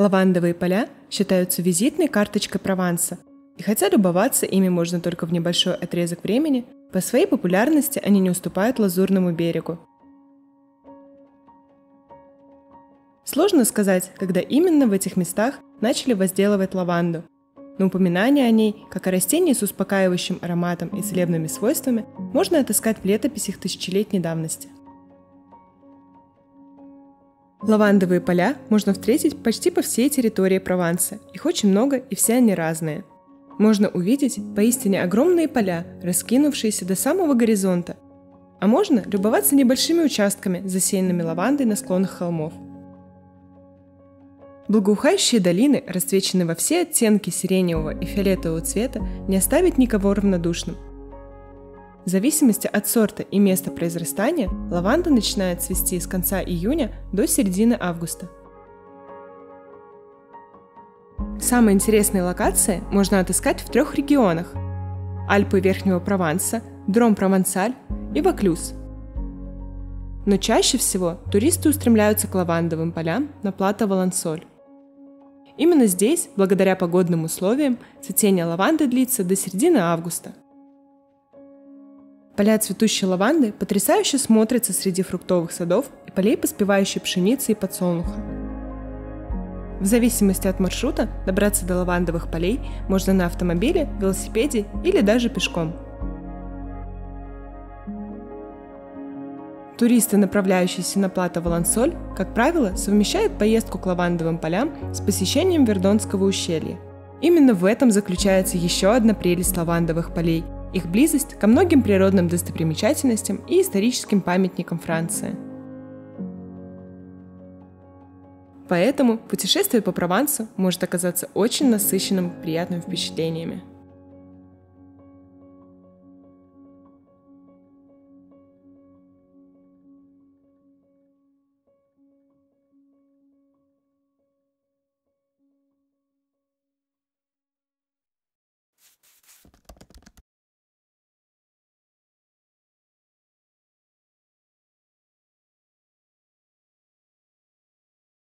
Лавандовые поля считаются визитной карточкой Прованса, и хотя любоваться ими можно только в небольшой отрезок времени, по своей популярности они не уступают Лазурному берегу. Сложно сказать, когда именно в этих местах начали возделывать лаванду, но упоминание о ней, как о растении с успокаивающим ароматом и целебными свойствами, можно отыскать в летописях тысячелетней давности. Лавандовые поля можно встретить почти по всей территории Прованса. Их очень много, и все они разные. Можно увидеть поистине огромные поля, раскинувшиеся до самого горизонта. А можно любоваться небольшими участками, засеянными лавандой на склонах холмов – Благоухающие долины, расцвеченные во все оттенки сиреневого и фиолетового цвета, не оставят никого равнодушным. В зависимости от сорта и места произрастания, лаванда начинает цвести с конца июня до середины августа. Самые интересные локации можно отыскать в трех регионах – Альпы Верхнего Прованса, Дром-Провансаль и Ваклюз. Но чаще всего туристы устремляются к лавандовым полям на плато Валансоль. Именно здесь, благодаря погодным условиям, цветение лаванды длится до середины августа. Поля цветущей лаванды потрясающе смотрятся среди фруктовых садов и полей поспевающей пшеницы и подсолнуха. В зависимости от маршрута добраться до лавандовых полей можно на автомобиле, велосипеде или даже пешком – Туристы, направляющиеся на плато Валансоль, как правило, совмещают поездку к лавандовым полям с посещением Вердонского ущелья. Именно в этом заключается еще одна прелесть лавандовых полей – их близость ко многим природным достопримечательностям и историческим памятникам Франции. Поэтому путешествие по Провансу может оказаться очень насыщенным приятными впечатлениями.